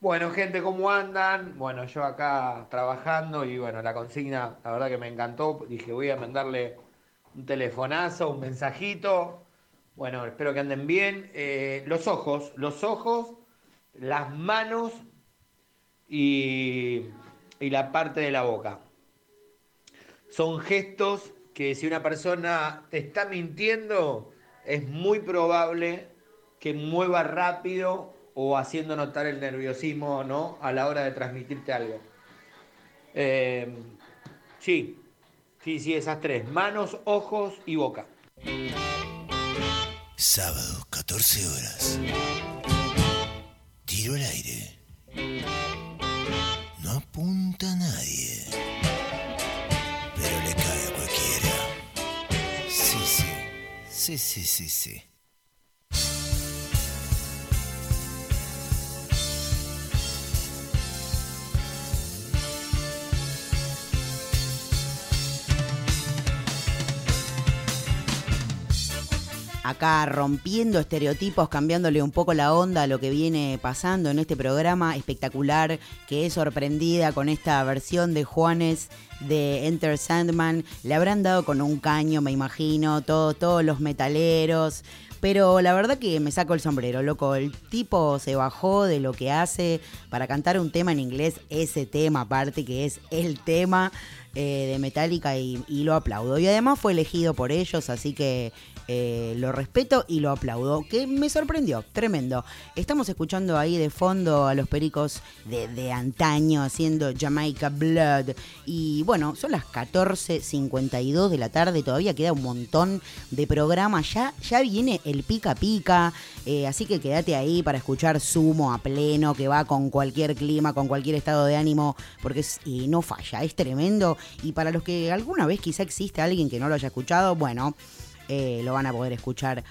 Bueno, gente, ¿cómo andan? Bueno, yo acá trabajando y bueno, la consigna, la verdad que me encantó. Dije, voy a mandarle un telefonazo, un mensajito. Bueno, espero que anden bien. Eh, los ojos, los ojos, las manos y, y la parte de la boca. Son gestos que si una persona te está mintiendo, es muy probable que mueva rápido o haciendo notar el nerviosismo ¿no? a la hora de transmitirte algo. Eh, sí, sí, sí, esas tres, manos, ojos y boca. Sábado, 14 horas. Tiro al aire. No apunta a nadie. Pero le cae a cualquiera. Sí, sí. Sí, sí, sí, sí. Acá rompiendo estereotipos, cambiándole un poco la onda a lo que viene pasando en este programa espectacular, que es sorprendida con esta versión de Juanes de Enter Sandman. Le habrán dado con un caño, me imagino, todos los metaleros. Pero la verdad que me saco el sombrero, loco. El tipo se bajó de lo que hace para cantar un tema en inglés, ese tema aparte que es el tema eh, de Metallica y, y, lo aplaudo. Y además fue elegido por ellos, así que eh, lo respeto y lo aplaudo, que me sorprendió, tremendo. Estamos escuchando ahí de fondo a los pericos de, antaño haciendo Jamaica Blood. Y bueno, son las 14.52 de la tarde, todavía queda un montón de programas, ya, ya viene el pica pica, eh, así que quédate ahí para escuchar Sumo a pleno, que va con cualquier clima, con cualquier estado de ánimo, porque no falla, es tremendo. Y para los que alguna vez quizá existe alguien que no lo haya escuchado, bueno, eh, lo van a poder escuchar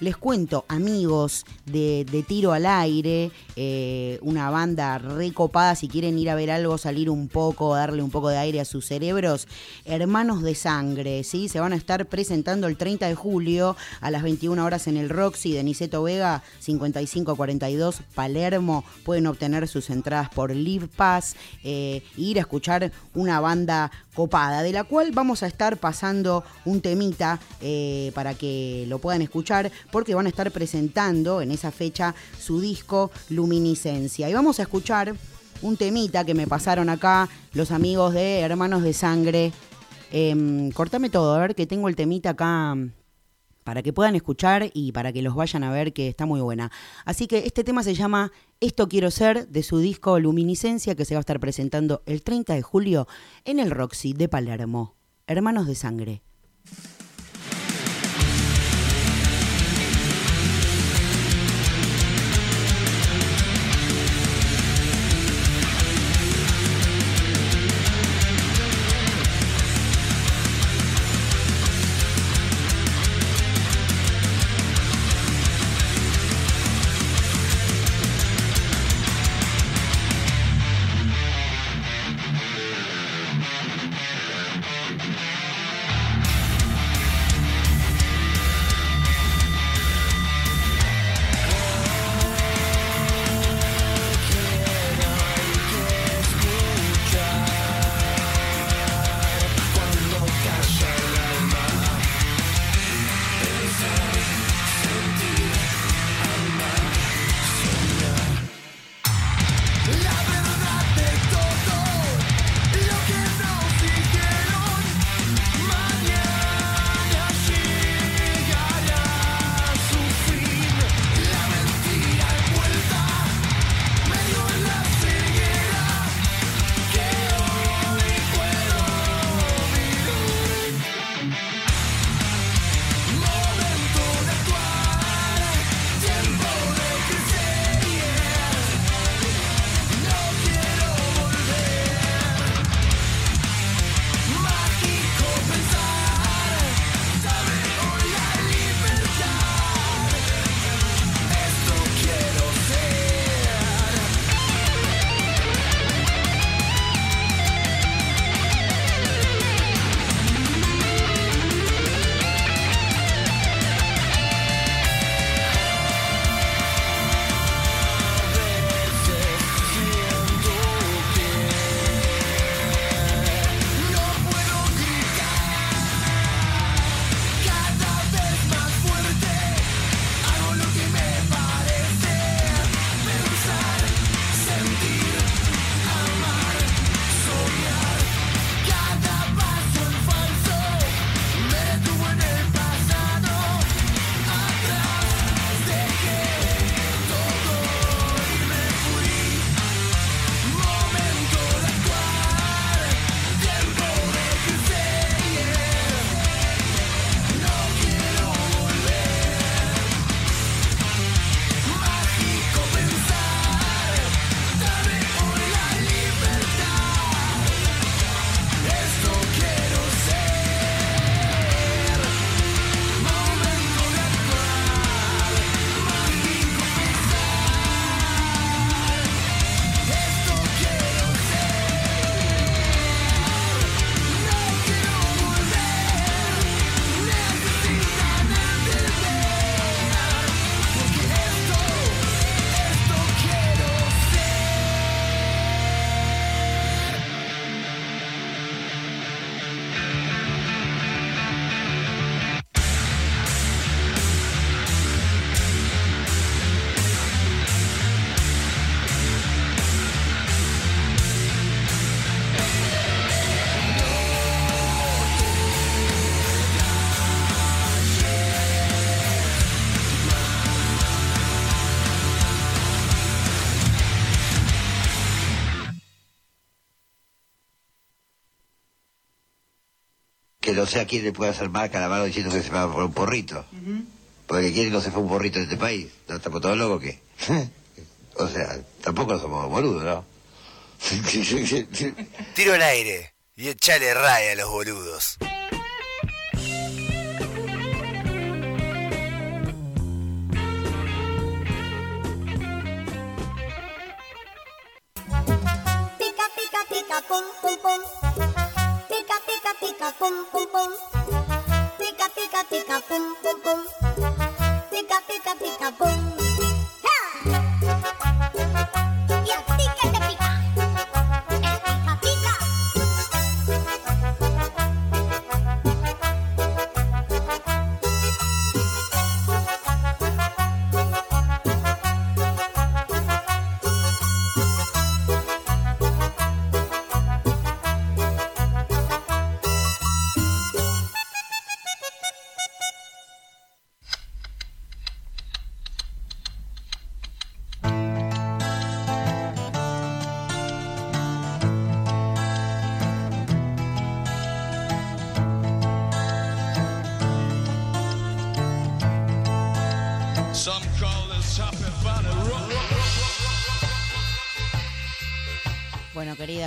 Les cuento, amigos de, Tiro al Aire, eh, una banda recopada, si quieren ir a ver algo, salir un poco, darle un poco de aire a sus cerebros, Hermanos de Sangre, ¿sí? Se van a estar presentando el 30 de julio a las 21 horas en el Roxy de Niceto Vega, 5542 Palermo. Pueden obtener sus entradas por Live Pass e ir a escuchar una banda copada, de la cual vamos a estar pasando un temita eh, para que lo puedan escuchar porque van a estar presentando en esa fecha su disco Luminiscencia. Y vamos a escuchar un temita que me pasaron acá los amigos de Hermanos de Sangre. Eh, cortame todo, a ver que tengo el temita acá para que puedan escuchar y para que los vayan a ver que está muy buena. Así que este tema se llama Esto quiero ser de su disco Luminiscencia que se va a estar presentando el 30 de julio en el Roxy de Palermo. Hermanos de Sangre. Sé a quién le puede hacer la mano diciendo que se va por un porrito. Porque quién no se fue un porrito de este país. ¿No estamos todos locos que o sea, tampoco somos boludos, ¿no? Tiro al aire y echale raya a los boludos.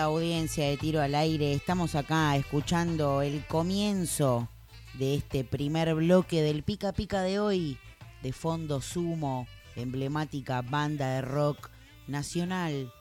Audiencia de Tiro al Aire, estamos acá escuchando el comienzo de este primer bloque del Pica Pica de hoy, de Fondo Sumo, emblemática banda de rock nacional,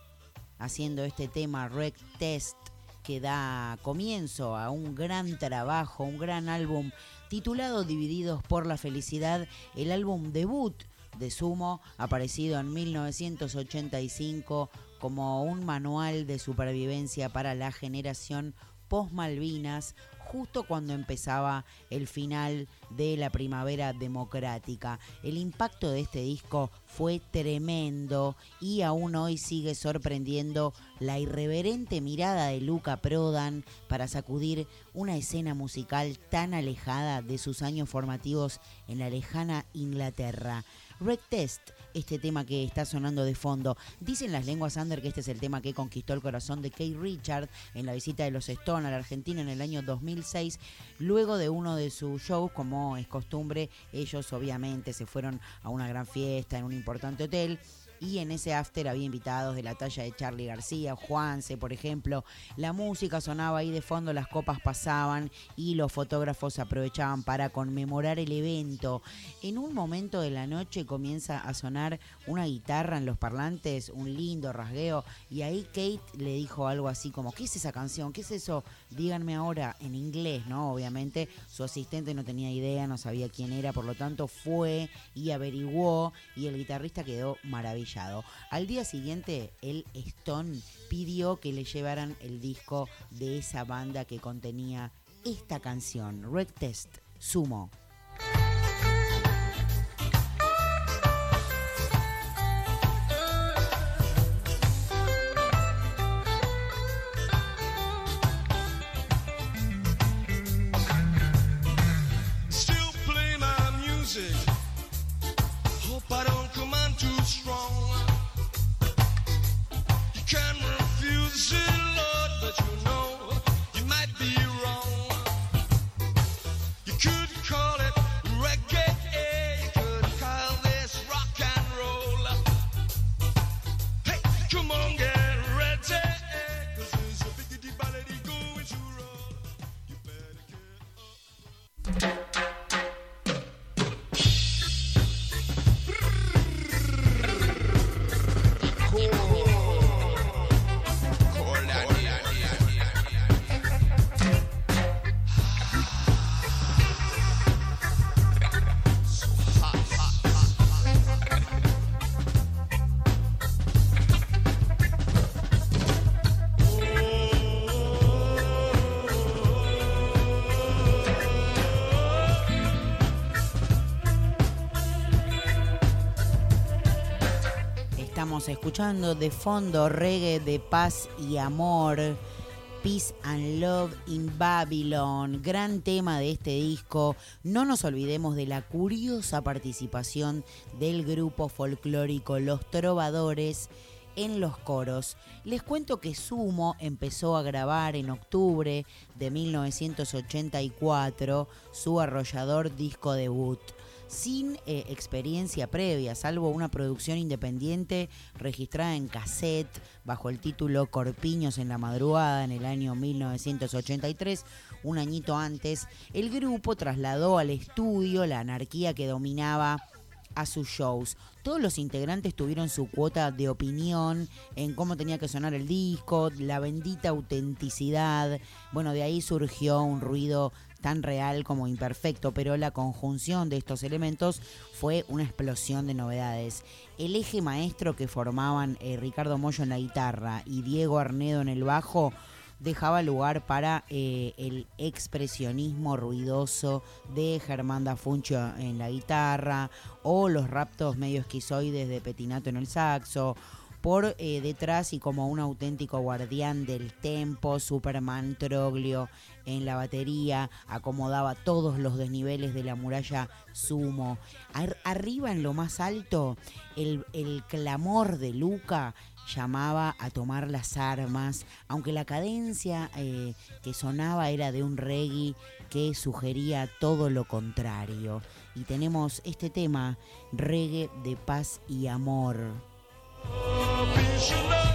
haciendo este tema Rec Test que da comienzo a un gran trabajo, un gran álbum titulado Divididos por la Felicidad, el álbum debut de Sumo, aparecido en 1985 como un manual de supervivencia para la generación post-Malvinas, justo cuando empezaba el final de la primavera democrática. El impacto de este disco fue tremendo y aún hoy sigue sorprendiendo la irreverente mirada de Luca Prodan para sacudir una escena musical tan alejada de sus años formativos en la lejana Inglaterra. Red Test, este tema que está sonando de fondo. Dicen las lenguas under que este es el tema que conquistó el corazón de Kate Richard en la visita de los Stone a la Argentina en el año 2006. Luego de uno de sus shows, como es costumbre, ellos obviamente se fueron a una gran fiesta en un importante hotel y en ese after había invitados de la talla de Charlie García, Juanse, por ejemplo. La música sonaba ahí de fondo, las copas pasaban y los fotógrafos aprovechaban para conmemorar el evento. En un momento de la noche comienza a sonar una guitarra en los parlantes, un lindo rasgueo, y ahí Kate le dijo algo así como, ¿qué es esa canción? ¿Qué es eso? Díganme ahora en inglés, ¿no? Obviamente su asistente no tenía idea, no sabía quién era, por lo tanto fue y averiguó y el guitarrista quedó Al día siguiente, el Stone pidió que le llevaran el disco de esa banda que contenía esta canción, Red Test, Sumo. Escuchando de fondo reggae de paz y amor. Peace and Love in Babylon, gran tema de este disco. No nos olvidemos de la curiosa participación del grupo folclórico Los Trovadores en los coros. Les cuento que Sumo empezó a grabar en octubre de 1984 su arrollador disco debut sin eh, experiencia previa, salvo una producción independiente registrada en cassette bajo el título Corpiños en la madrugada en el año 1983, un añito antes, el grupo trasladó al estudio la anarquía que dominaba a sus shows. Todos los integrantes tuvieron su cuota de opinión en cómo tenía que sonar el disco, la bendita autenticidad. Bueno, de ahí surgió un ruido tan real como imperfecto, pero la conjunción de estos elementos fue una explosión de novedades. El eje maestro que formaban eh, Ricardo Mollo en la guitarra y Diego Arnedo en el bajo dejaba lugar para eh, el expresionismo ruidoso de Germán Dafuncho en la guitarra o los raptos medio esquizoides de Petinato en el saxo por eh, detrás y como un auténtico guardián del tempo, Superman Troglio en la batería, acomodaba todos los desniveles de la muralla sumo. Ar- arriba en lo más alto, el, el clamor de Luca llamaba a tomar las armas, aunque la cadencia eh, que sonaba era de un reggae que sugería todo lo contrario. Y tenemos este tema, reggae de paz y amor. Peace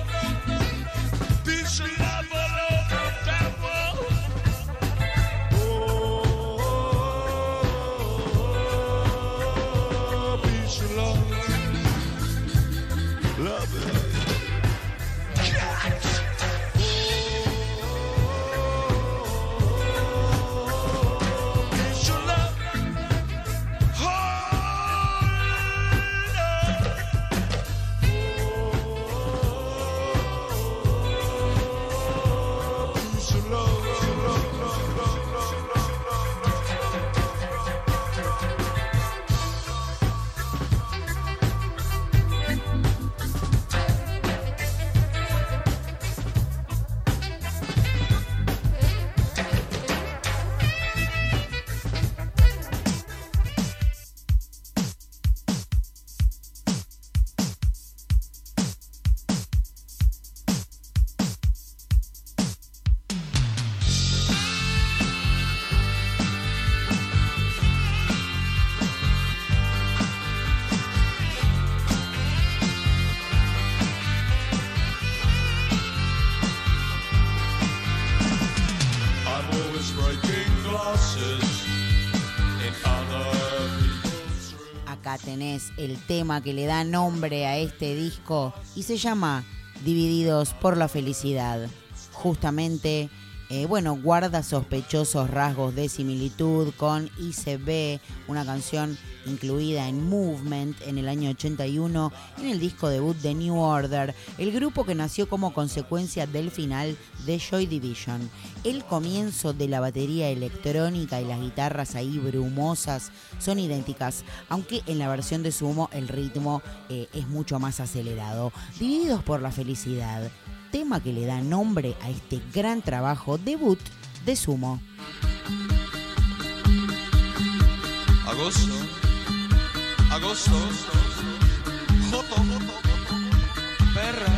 Tenés el tema que le da nombre a este disco y se llama Divididos por la Felicidad. Justamente, eh, bueno, guarda sospechosos rasgos de similitud con ICB, una canción incluida en Movement en el año 81 en el disco debut de New Order, el grupo que nació como consecuencia del final de Joy Division. El comienzo de la batería electrónica y las guitarras ahí brumosas son idénticas, aunque en la versión de Sumo el ritmo eh, es mucho más acelerado. Divididos por la felicidad, tema que le da nombre a este gran trabajo debut de Sumo. Agosto, agosto, joto, perra, perra,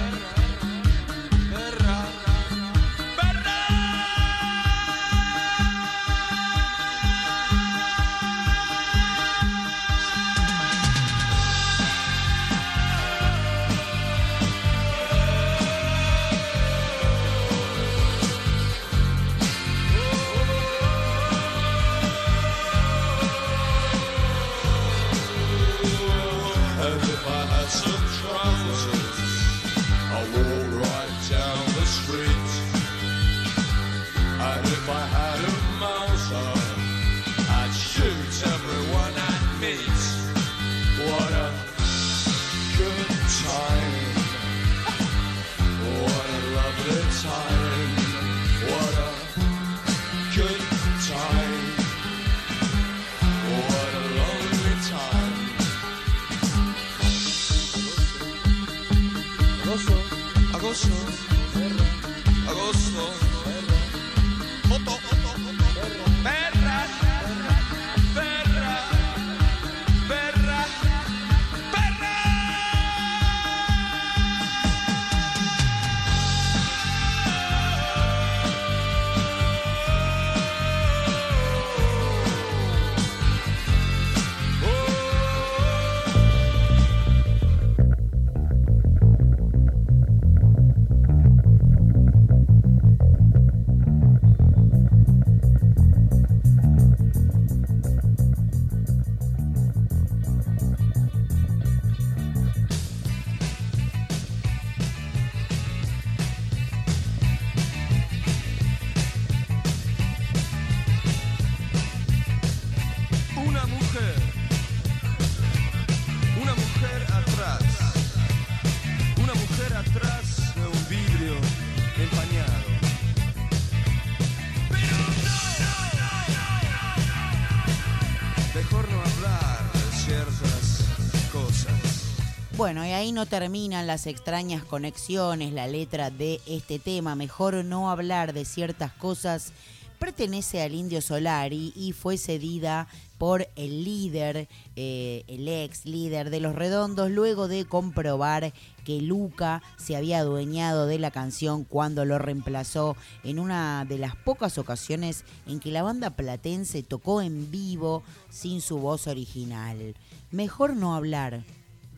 no terminan las extrañas conexiones, la letra de este tema. Mejor no hablar de ciertas cosas. Pertenece al Indio Solari y fue cedida por el líder, eh, el ex líder de Los Redondos, luego de comprobar que Luca se había adueñado de la canción cuando lo reemplazó en una de las pocas ocasiones en que la banda platense tocó en vivo sin su voz original. Mejor no hablar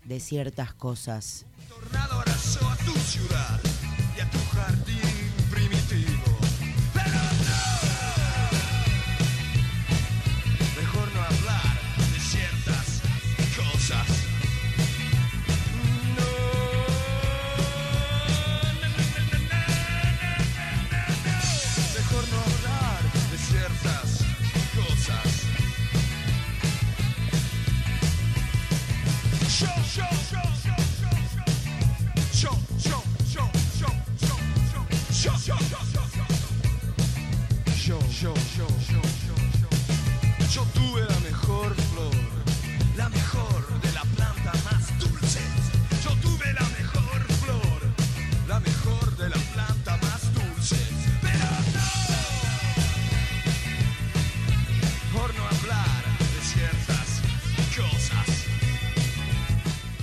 de ciertas cosas. tornado arrasó a tu ciudad y a tu jardín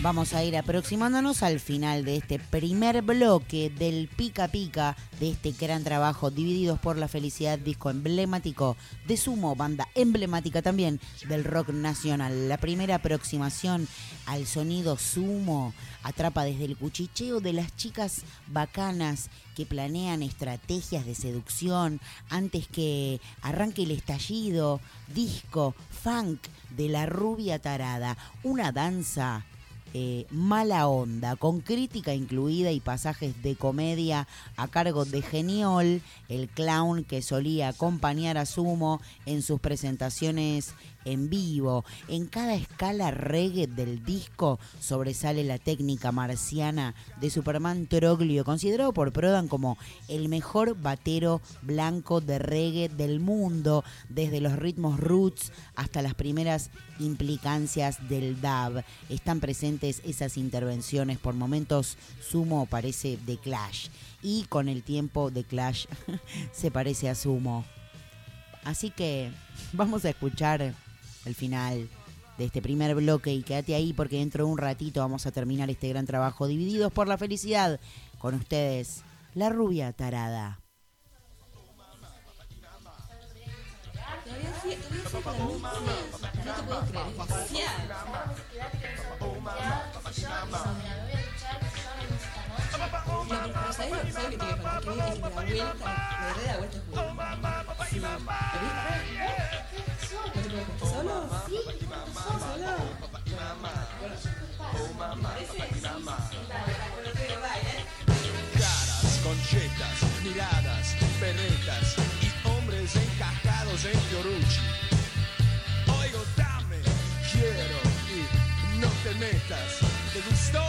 Vamos a ir aproximándonos al final de este primer bloque del Pica Pica de este gran trabajo Divididos por la Felicidad, disco emblemático de Sumo, banda emblemática también del rock nacional. La primera aproximación al sonido Sumo atrapa desde el cuchicheo de las chicas bacanas que planean estrategias de seducción antes que arranque el estallido, disco, funk de la rubia tarada, una danza eh, mala onda, con crítica incluida y pasajes de comedia a cargo de Geniol, el clown que solía acompañar a Sumo en sus presentaciones en vivo. En cada escala reggae del disco sobresale la técnica marciana de Superman Troglio, considerado por Prodan como el mejor batero blanco de reggae del mundo, desde los ritmos roots hasta las primeras implicancias del dub. Están presentes esas intervenciones, por momentos Sumo parece de Clash y con el tiempo de Clash se parece a Sumo. Así que vamos a escuchar el final de este primer bloque y quédate ahí porque dentro de un ratito vamos a terminar este gran trabajo divididos por la felicidad con ustedes, la rubia tarada. Todavía sí, todavía sí para mí. No te puedo creer, es especial. No, pero, pero ¿sabes lo, ¿sabes lo que te digo? Que vi es la vuelta, me re da vuelta Julio. Sí. ¿Lo viste? ¿No te puedo creer? ¿Solo? Sí, ¿Solo? caras, conchetas, miradas, perretas y hombres encajados en Fiorucci. Oigo, dame, quiero y no te metas. ¿Te gustó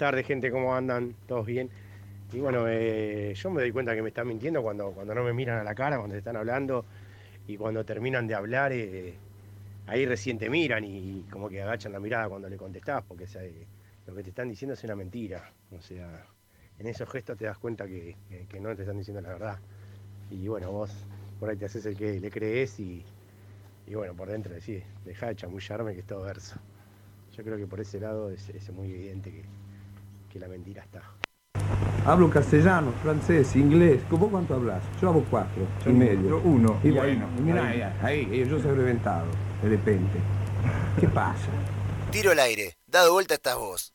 tardes, gente, ¿cómo andan? ¿Todos bien? Y bueno, eh, yo me doy cuenta que me están mintiendo cuando, cuando no me miran a la cara, cuando están hablando y cuando terminan de hablar, eh, ahí recién te miran y, como que agachan la mirada cuando le contestás, porque eh, lo que te están diciendo es una mentira. O sea, en esos gestos te das cuenta que, no te están diciendo la verdad. Y bueno, vos por ahí te haces el que le crees y, bueno, por dentro decís, deja de chamullarme que es todo verso. Yo creo que por ese lado es muy evidente que, que la mentira está. Hablo castellano, francés, inglés. ¿Vos cuánto hablas? Yo hablo cuatro Yo y medio. yo uno. Y Y bueno, ahí. ahí, ahí, yo soy reventado, de repente. ¿Qué pasa? Tiro al aire. Dado vuelta estás vos.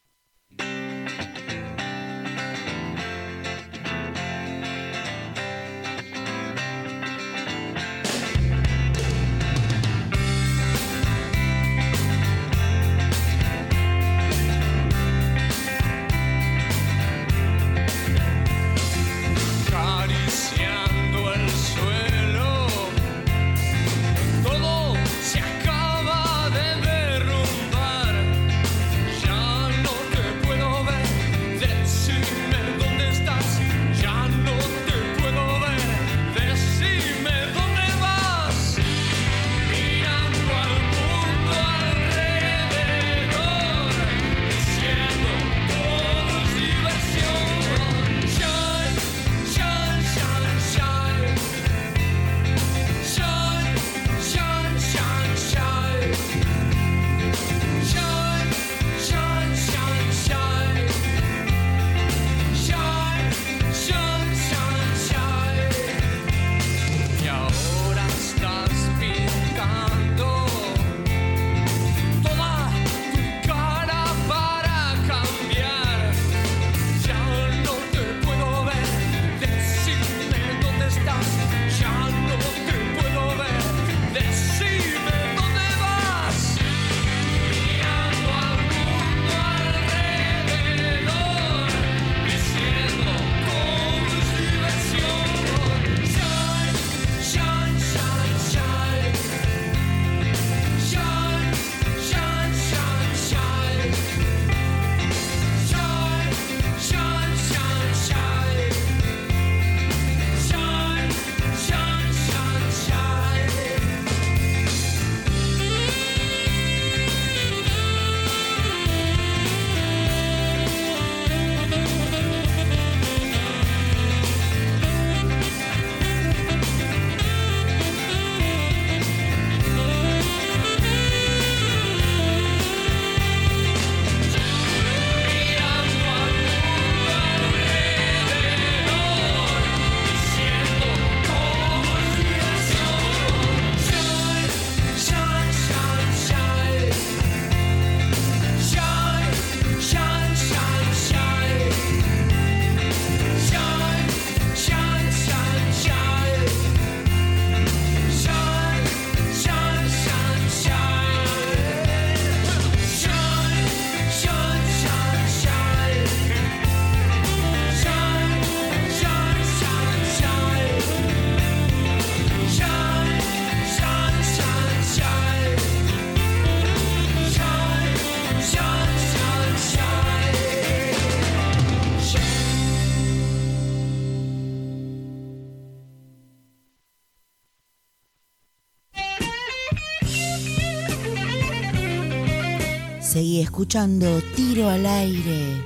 Escuchando Tiro al aire.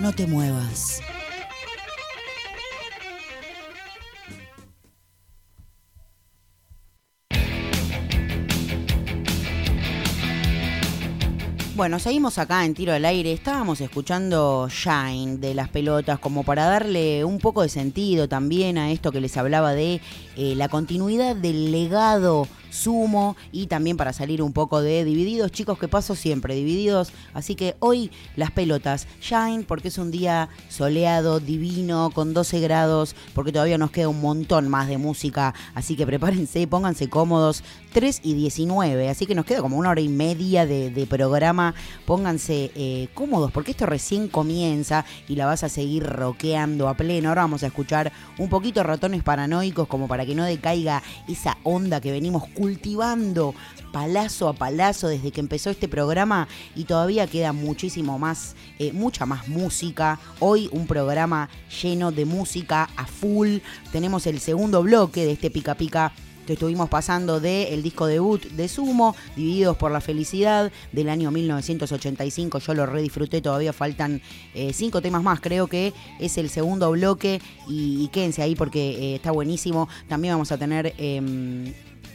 No te muevas. Bueno, seguimos acá en Tiro al Aire. Estábamos escuchando Shine de las pelotas como para darle un poco de sentido también a esto que les hablaba de eh, la continuidad del legado sumo y también para salir un poco de divididos. Chicos, que paso siempre divididos. Así que hoy las pelotas Shine porque es un día soleado, divino, con 12 grados, porque todavía nos queda un montón más de música. Así que prepárense, pónganse cómodos. 3 y 19, así que nos queda como una hora y media de, de programa Pónganse eh, cómodos porque esto recién comienza y la vas a seguir roqueando a pleno. Ahora vamos a escuchar un poquito ratones paranoicos como para que no decaiga esa onda que venimos cultivando palazo a palazo desde que empezó este programa y todavía queda muchísimo más, eh, mucha más música. Hoy un programa lleno de música a full. Tenemos el segundo bloque de este pica pica estuvimos pasando el disco debut de Sumo, Divididos por la Felicidad, del año 1985. Yo lo redisfruté, todavía faltan eh, cinco temas más. Creo que es el segundo bloque y, quédense ahí porque eh, está buenísimo. También vamos a tener. em,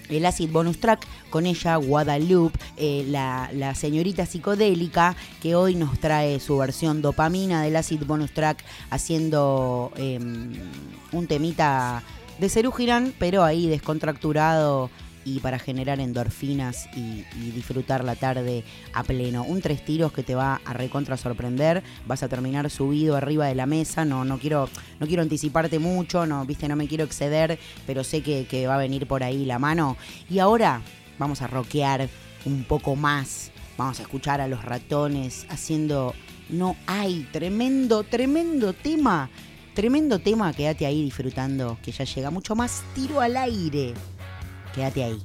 el acid bonus track con ella Guadalupe, eh, la, la señorita psicodélica que hoy nos trae su versión dopamina del acid bonus track haciendo em, un temita de Cerú pero ahí descontracturado y para generar endorfinas y, disfrutar la tarde a pleno. Un tres tiros que te va a recontra sorprender, vas a terminar subido arriba de la mesa, no, no quiero, no quiero anticiparte mucho, no, viste, no me quiero exceder, pero sé que, va a venir por ahí la mano. Y ahora vamos a rockear un poco más. Vamos a escuchar a los ratones haciendo No hay, tremendo, tremendo tema. Tremendo tema, quédate ahí disfrutando, que ya llega mucho más tiro al aire. Quédate ahí.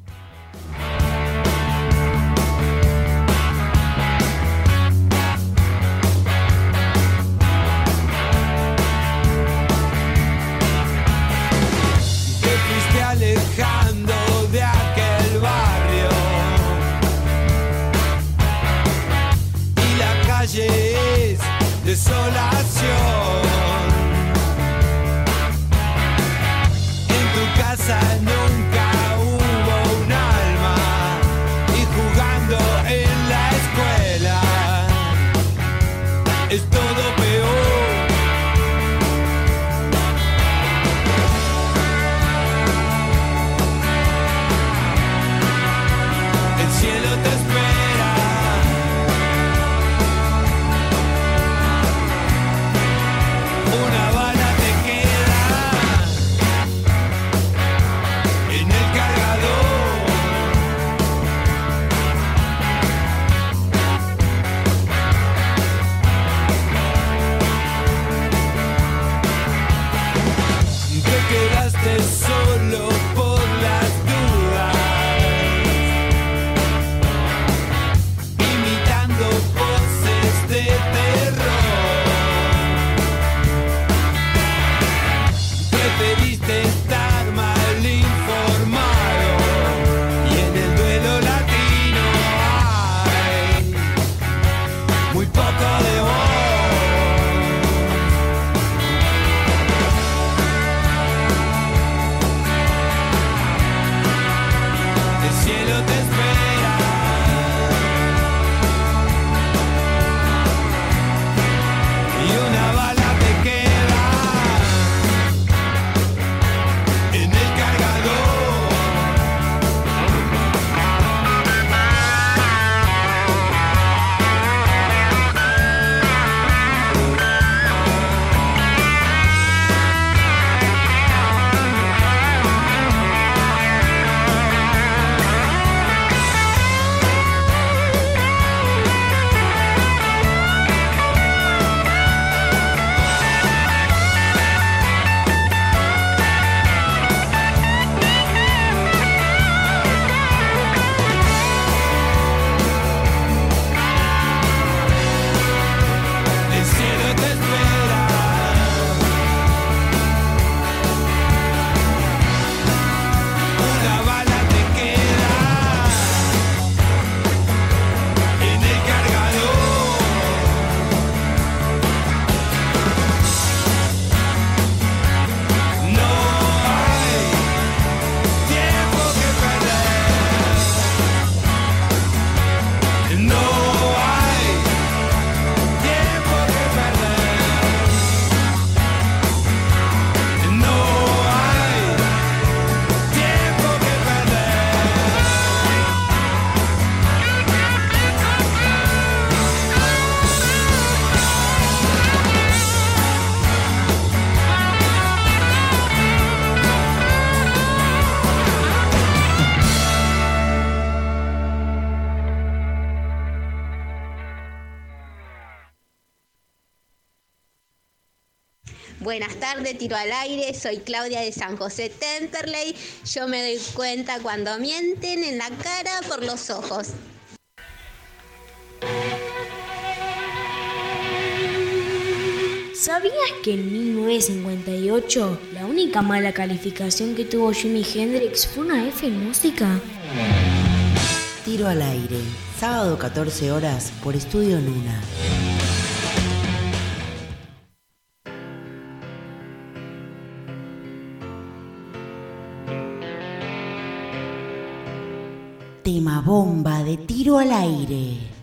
Buenas tardes, tiro al aire. Soy Claudia de San José Temperley. Yo me doy cuenta cuando mienten en la cara por los ojos. ¿Sabías que en 1958 la única mala calificación que tuvo Jimi Hendrix fue una F en música? Tiro al aire, sábado 14 horas por Estudio Luna. Bomba de tiro al aire.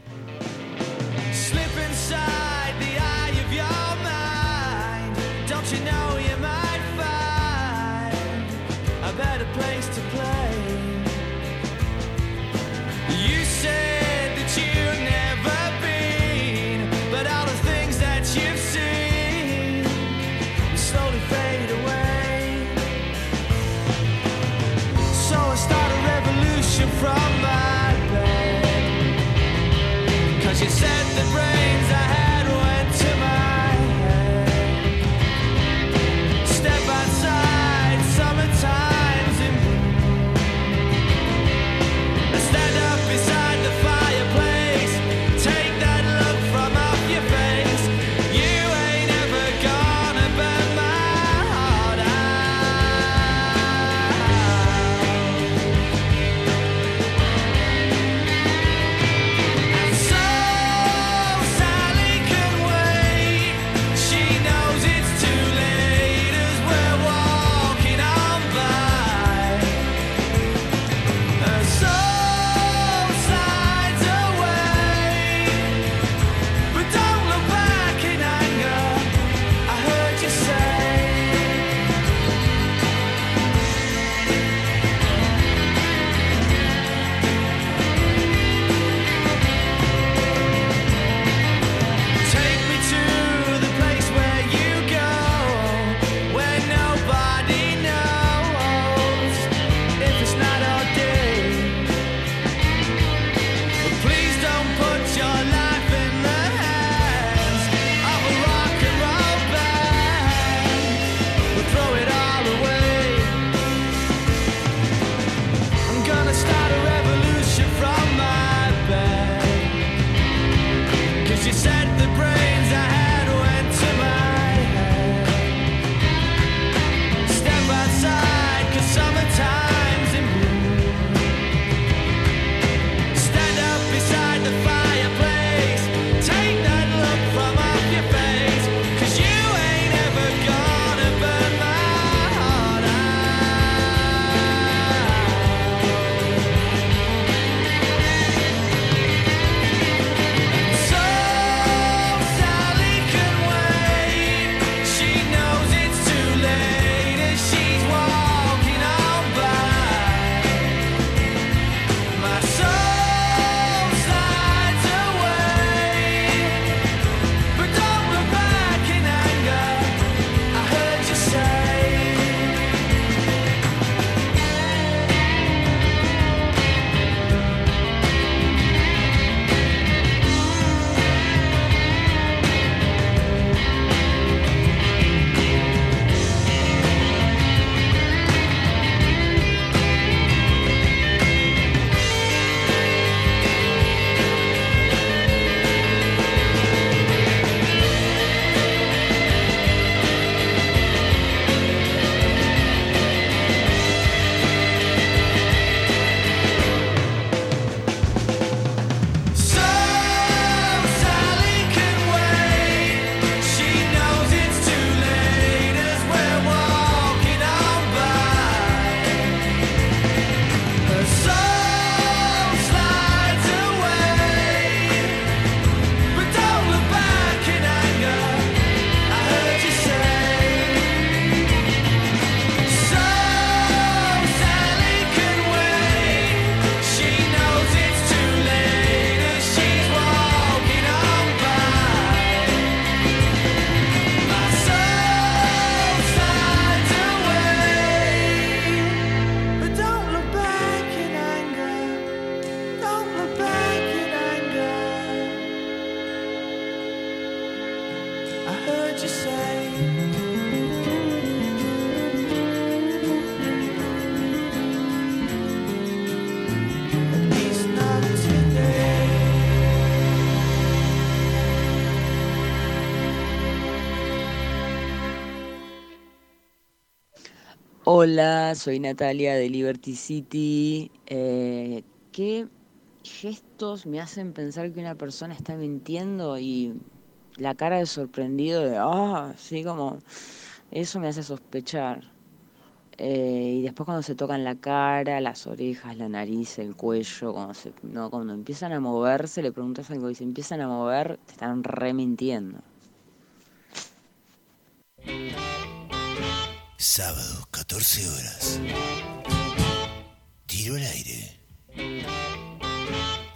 Hola, soy Natalia de Liberty City. Eh, ¿Qué gestos me hacen pensar que una persona está mintiendo y la cara de sorprendido de, ah, sí, como, eso me hace sospechar. Eh, y después cuando se tocan la cara, las orejas, la nariz, el cuello, cuando, se, no, cuando empiezan a moverse, le preguntas algo y se empiezan a mover, te están remintiendo. Sábado, 14 horas. Tiro al aire.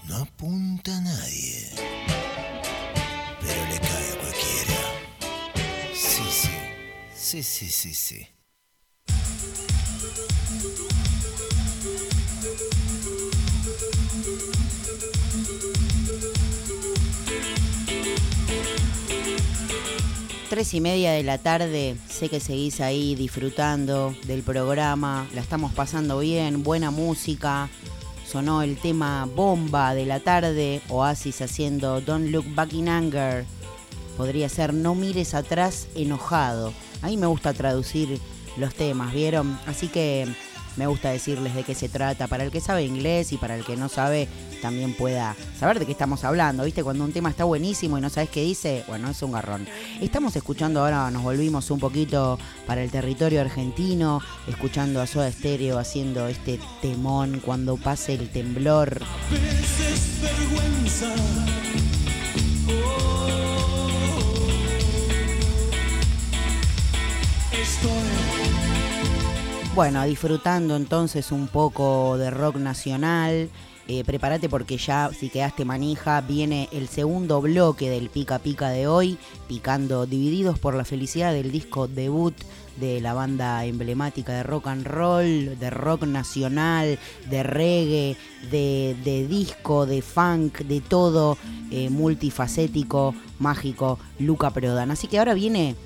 No apunta a nadie. Pero le cae a cualquiera. Sí, sí. Sí, sí, sí, sí. Tres y media de la tarde, sé que seguís ahí disfrutando del programa, la estamos pasando bien, buena música. Sonó el tema bomba de la tarde, Oasis haciendo Don't Look Back in Anger. Podría ser No mires atrás enojado. A mí me gusta traducir los temas, ¿vieron? Así que me gusta decirles de qué se trata. Para el que sabe inglés y para el que no sabe, también pueda saber de qué estamos hablando. ¿Viste? Cuando un tema está buenísimo y no sabes qué dice, bueno, es un garrón. Estamos escuchando ahora, nos volvimos un poquito para el territorio argentino, escuchando a Soda Stereo haciendo este temón cuando pase el temblor. Bueno, disfrutando entonces un poco de rock nacional. Eh, prepárate porque ya, si quedaste manija, viene el segundo bloque del Pica Pica de hoy, picando Divididos por la Felicidad del disco debut de la banda emblemática de rock and roll, de rock nacional, de reggae, de, disco, de funk, de todo, eh, multifacético, mágico, Luca Prodan. Así que ahora viene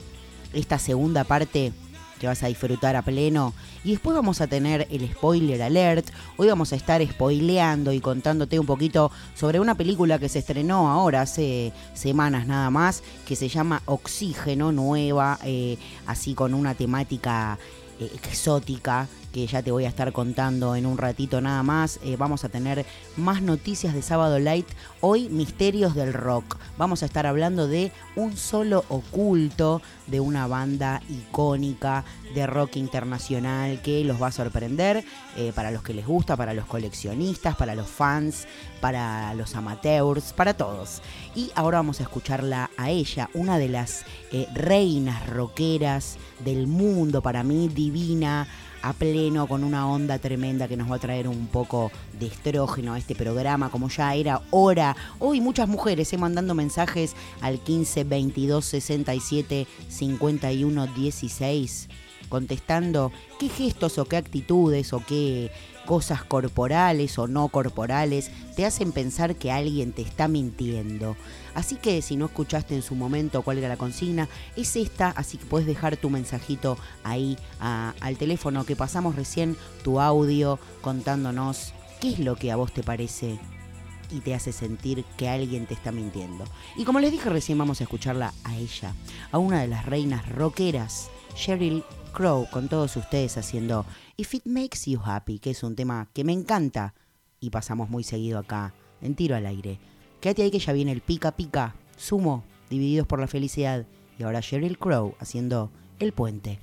esta segunda parte que vas a disfrutar a pleno. Y después vamos a tener el spoiler alert. Hoy vamos a estar spoileando y contándote un poquito sobre una película que se estrenó ahora, hace semanas nada más, que se llama Oxígeno, nueva, eh, así con una temática eh, exótica que ya te voy a estar contando en un ratito nada más. Eh, vamos a tener más noticias de Sábado Light. Hoy, Misterios del Rock. Vamos a estar hablando de un solo oculto de una banda icónica de rock internacional que los va a sorprender eh, para los que les gusta, para los coleccionistas, para los fans, para los amateurs, para todos. Y ahora vamos a escucharla a ella, una de las eh, reinas rockeras del mundo, para mí divina, a pleno con una onda tremenda que nos va a traer un poco de estrógeno a este programa, como ya era hora. Hoy muchas mujeres eh, mandando mensajes al 15 22 67 51 16 contestando qué gestos o qué actitudes o qué cosas corporales o no corporales te hacen pensar que alguien te está mintiendo. Así que si no escuchaste en su momento cuál era la consigna, es esta, así que puedes dejar tu mensajito ahí al teléfono que pasamos recién, tu audio contándonos qué es lo que a vos te parece y te hace sentir que alguien te está mintiendo. Y como les dije recién, vamos a escucharla a ella, a una de las reinas rockeras, Sheryl Crow, con todos ustedes haciendo If It Makes You Happy, que es un tema que me encanta y pasamos muy seguido acá, en tiro al aire. Quédate ahí que ya viene el pica pica, sumo, divididos por la felicidad, y ahora Sheryl Crow haciendo El Puente.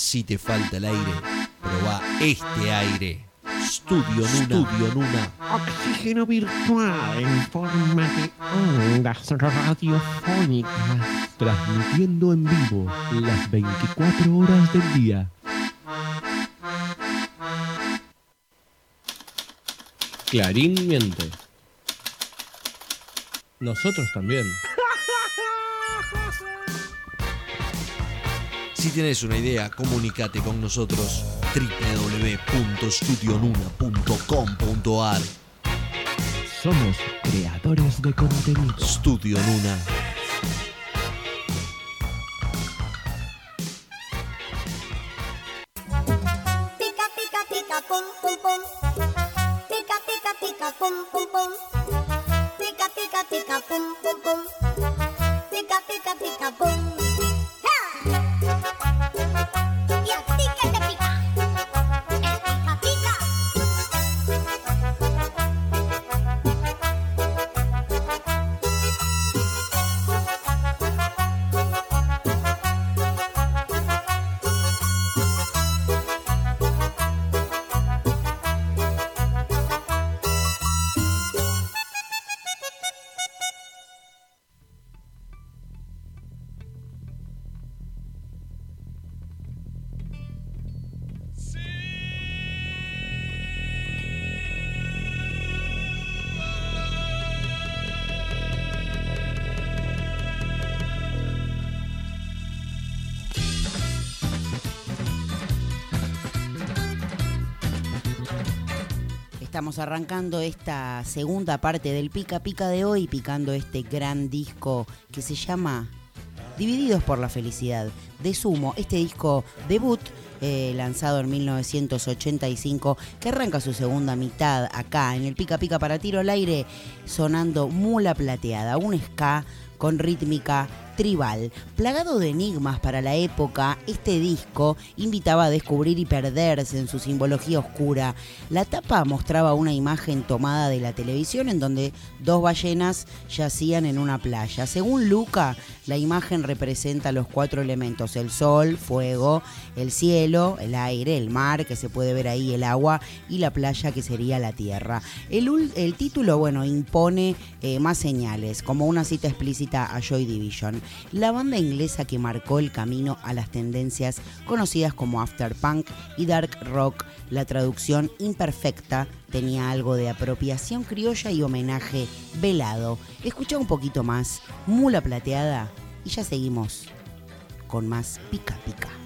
Si te falta el aire, probá este aire. Studio Nuna. Studio Nuna. Oxígeno virtual en forma de ondas radiofónicas. Transmitiendo en vivo las 24 horas del día. Clarín miente. Nosotros también. Si tienes una idea, comunícate con nosotros www.studionuna.com.ar Somos creadores de contenido. Studio Nuna. Estamos arrancando esta segunda parte del Pica Pica de hoy, picando este gran disco que se llama Divididos por la Felicidad de Sumo. Este disco debut eh, lanzado en 1985 que arranca su segunda mitad acá en el Pica Pica para tiro al aire sonando Mula Plateada, un ska con rítmica tribal. Plagado de enigmas para la época, este disco invitaba a descubrir y perderse en su simbología oscura. La tapa mostraba una imagen tomada de la televisión en donde dos ballenas yacían en una playa. Según Luca, la imagen representa los cuatro elementos, el sol, fuego, el cielo, el aire, el mar, que se puede ver ahí, el agua, y la playa, que sería la tierra. El, ul- el título, bueno, impone eh, más señales, como una cita explícita a Joy Division, la banda inglesa que marcó el camino a las tendencias conocidas como afterpunk y dark rock. La traducción imperfecta tenía algo de apropiación criolla y homenaje velado. Escucha un poquito más, Mula Plateada, y ya seguimos con más pica pica.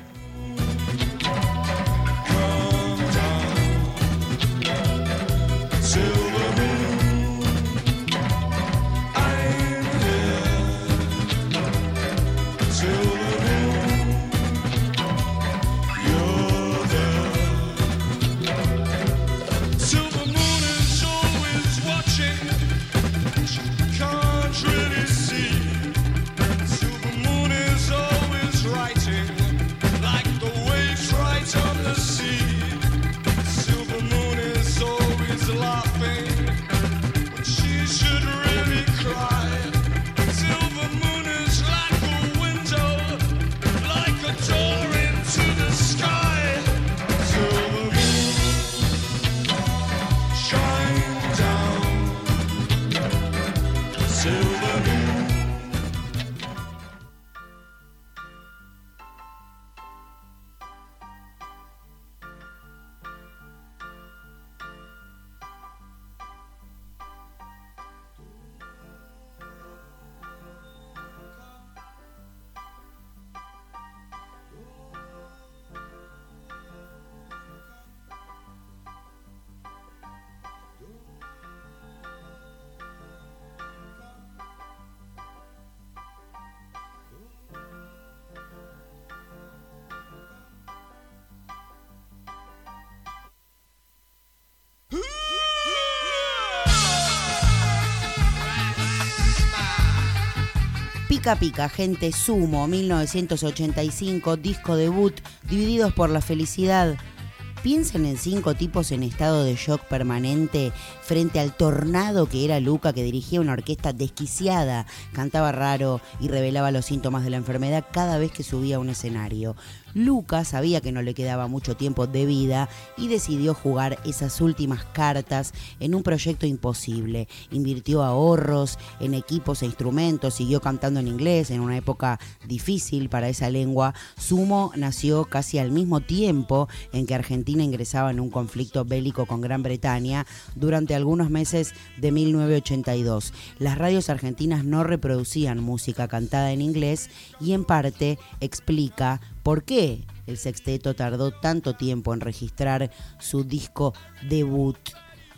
Pica gente Sumo, 1985, disco debut, Divididos por la Felicidad. Piensen en cinco tipos en estado de shock permanente frente al tornado que era Luca, que dirigía una orquesta desquiciada, cantaba raro y revelaba los síntomas de la enfermedad cada vez que subía a un escenario. Luca sabía que no le quedaba mucho tiempo de vida y decidió jugar esas últimas cartas en un proyecto imposible. Invirtió ahorros en equipos e instrumentos, siguió cantando en inglés en una época difícil para esa lengua. Sumo nació casi al mismo tiempo en que Argentina ingresaba en un conflicto bélico con Gran Bretaña durante algunos meses de 1982. Las radios argentinas no reproducían música cantada en inglés y en parte explica por qué el sexteto tardó tanto tiempo en registrar su disco debut.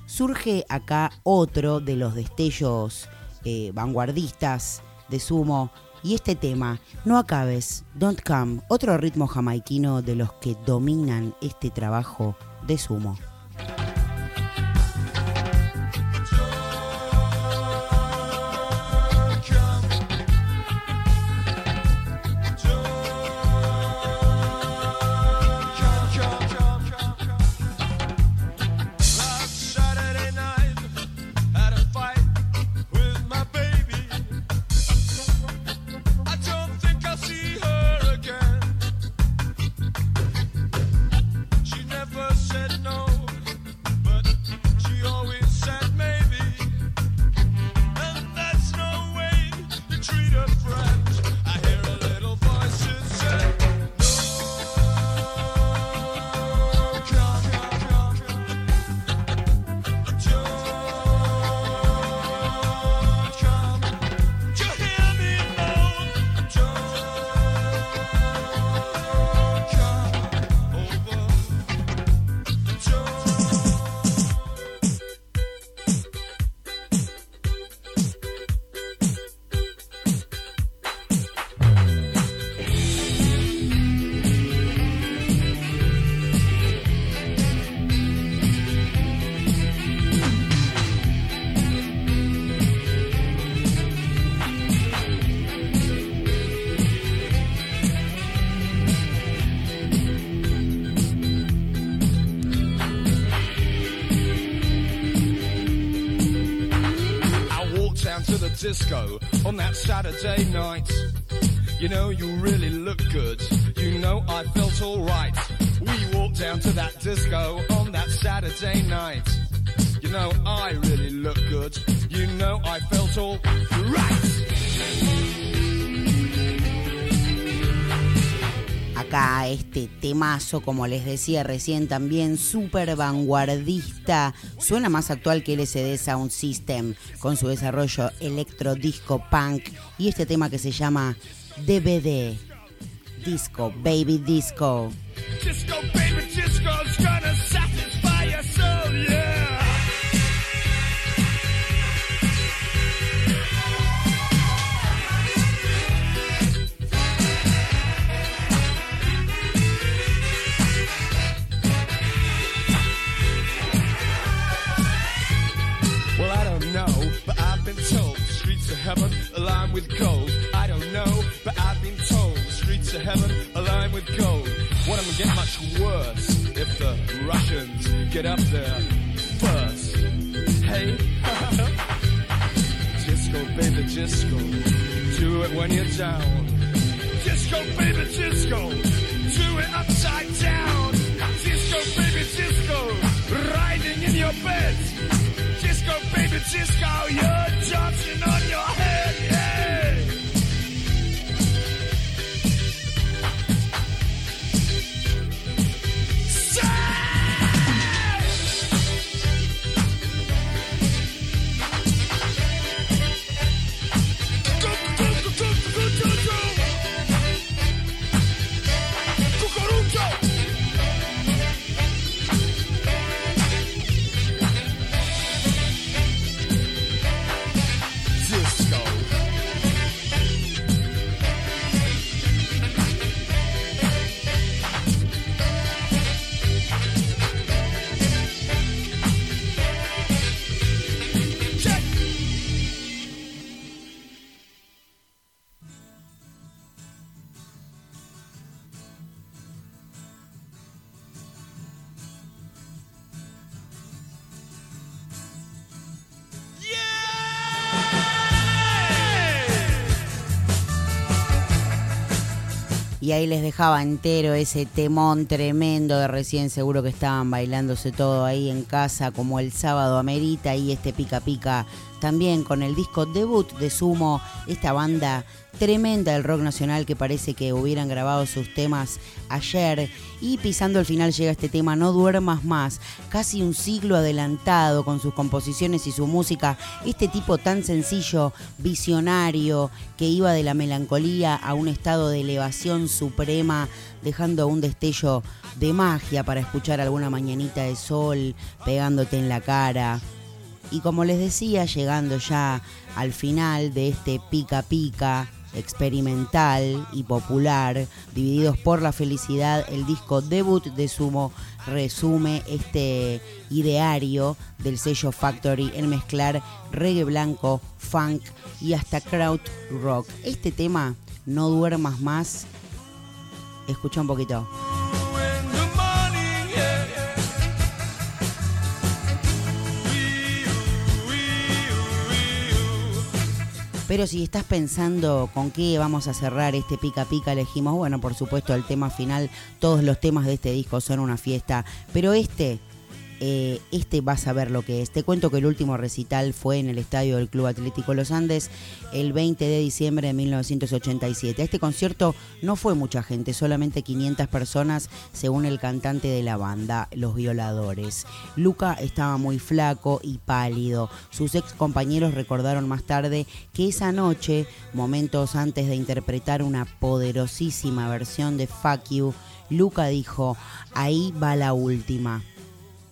Surge acá otro de los destellos eh, vanguardistas de Sumo y este tema, No acabes, Don't Come, otro ritmo jamaiquino de los que dominan este trabajo de Sumo. To the disco on that Saturday night. You know, you really look good. You know, I felt alright. We walked down to that disco on that Saturday night. You know, I really look good. You know, I felt all Acá este temazo, como les decía recién, también súper vanguardista, suena más actual que LCD Sound System, con su desarrollo electro disco punk y este tema que se llama DVD, Disco, Baby Disco. Heaven are lined with gold. I don't know, but I've been told the streets of heaven aligned with gold. What am I get much worse if the Russians get up there first? Hey, disco, baby, disco, do it when you're down. Disco, baby, disco. Do it upside down. Disco, baby, disco. Riding in your bed. Disco, baby, disco. You're dancing on your head, yeah. Ahí les dejaba entero ese temón tremendo de recién, seguro que estaban bailándose todo ahí en casa como el sábado amerita y este pica pica también con el disco debut de Sumo, esta banda tremenda del rock nacional que parece que hubieran grabado sus temas ayer. Y pisando el final llega este tema No duermas más, casi un siglo adelantado con sus composiciones y su música, este tipo tan sencillo, visionario, que iba de la melancolía a un estado de elevación suprema, dejando un destello de magia para escuchar alguna mañanita de sol pegándote en la cara. Y como les decía, llegando ya al final de este pica pica experimental y popular, divididos por la felicidad, el disco debut de Sumo resume este ideario del sello Factory en mezclar reggae blanco, funk y hasta crowd rock. Este tema, No duermas más, escucha un poquito. Pero si estás pensando con qué vamos a cerrar este pica pica, elegimos, bueno, por supuesto, el tema final, todos los temas de este disco son una fiesta, pero este, eh, este vas a ver lo que es. Te cuento que el último recital fue en el estadio del Club Atlético Los Andes el 20 de diciembre de 1987. A este concierto no fue mucha gente, solamente 500 personas, según el cantante de la banda, Los Violadores. Luca estaba muy flaco y pálido. Sus ex compañeros recordaron más tarde que esa noche, momentos antes de interpretar una poderosísima versión de Fuck You, Luca dijo, ahí va la última.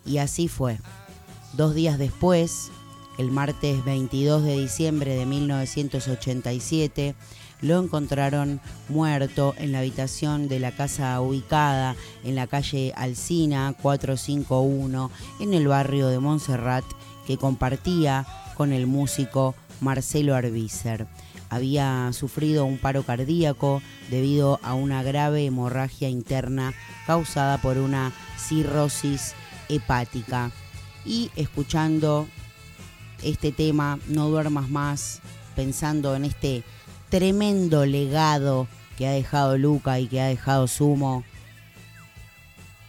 Y así fue. Dos días después, el martes 22 de diciembre de 1987, lo encontraron muerto en la habitación de la casa ubicada en la calle Alcina 451 en el barrio de Montserrat que compartía con el músico Marcelo Arbícer. Había sufrido un paro cardíaco debido a una grave hemorragia interna causada por una cirrosis hepática. Y escuchando este tema, No duermas más, pensando en este tremendo legado que ha dejado Luca y que ha dejado Sumo.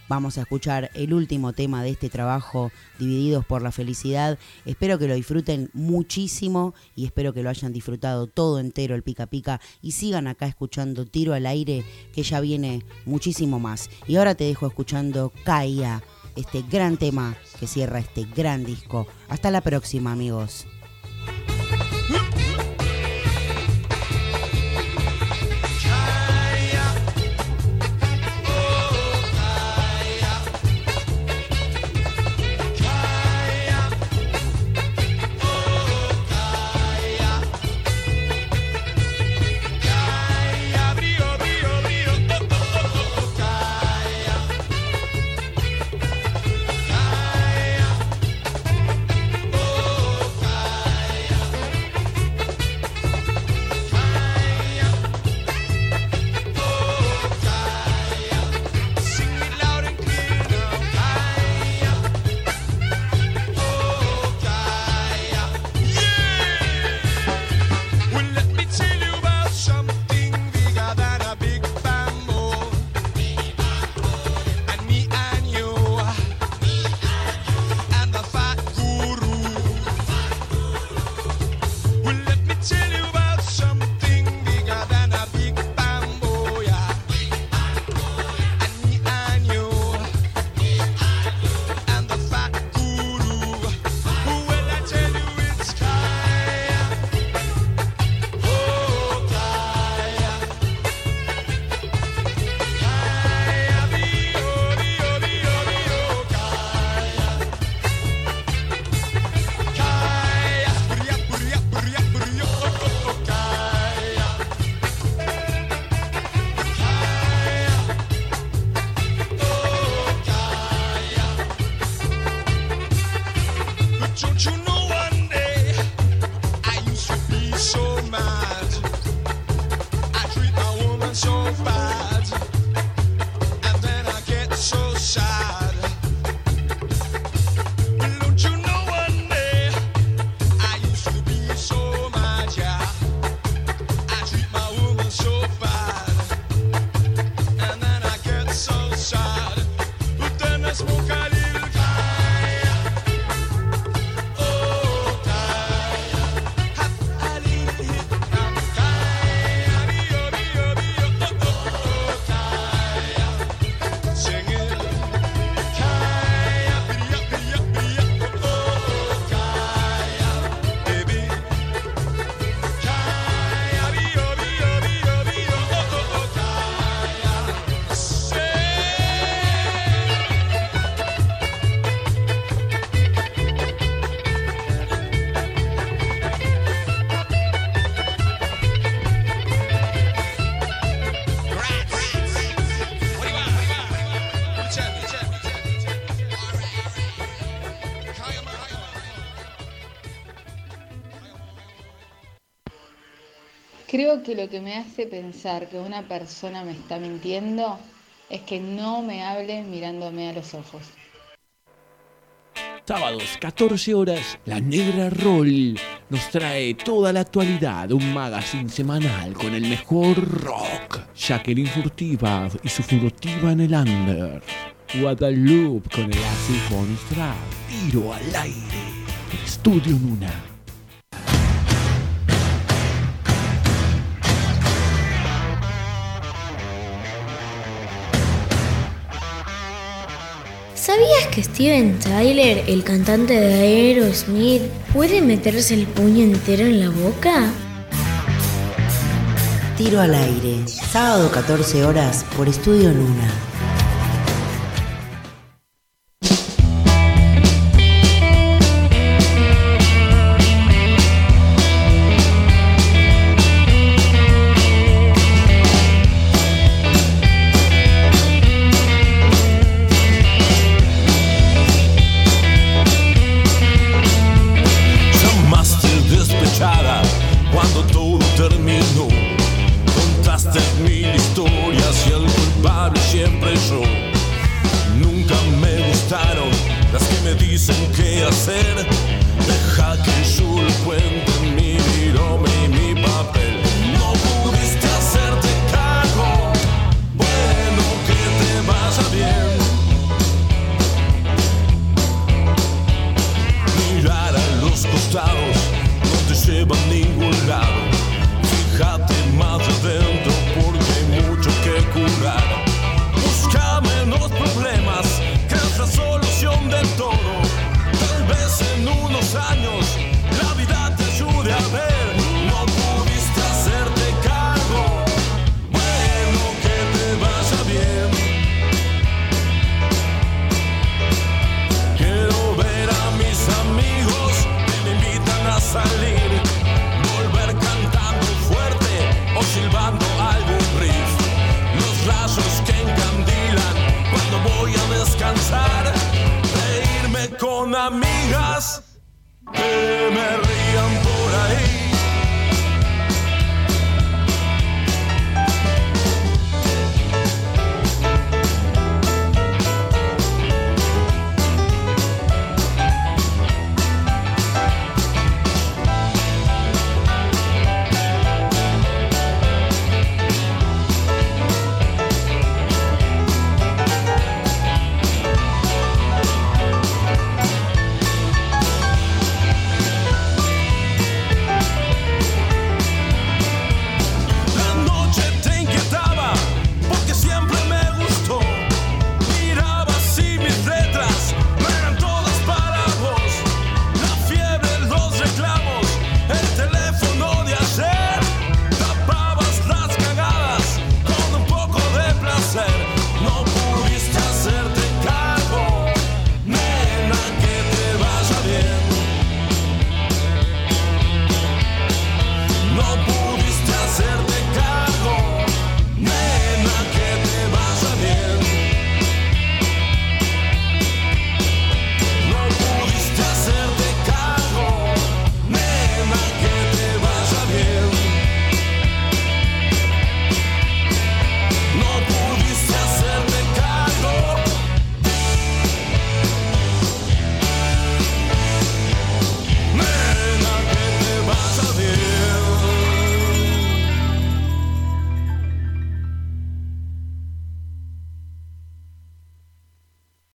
Vamos a escuchar el último tema de este trabajo, Divididos por la Felicidad. Espero que lo disfruten muchísimo y espero que lo hayan disfrutado todo entero el pica pica y sigan acá escuchando Tiro al Aire, que ya viene muchísimo más. Y ahora te dejo escuchando Caia, este gran tema que cierra este gran disco. Hasta la próxima, amigos. Creo que lo que me hace pensar que una persona me está mintiendo es que no me hable mirándome a los ojos. Sábados, 14 horas, La Negra Roll nos trae toda la actualidad, un magazine semanal con el mejor rock. Jacqueline Furtiva y su furtiva en el under. Guadalupe con el acid bonus. Tiro al aire. Estudio Luna. ¿Sabías que Steven Tyler, el cantante de Aerosmith, puede meterse el puño entero en la boca? Tiro al aire, sábado 14 horas por Estudio Luna.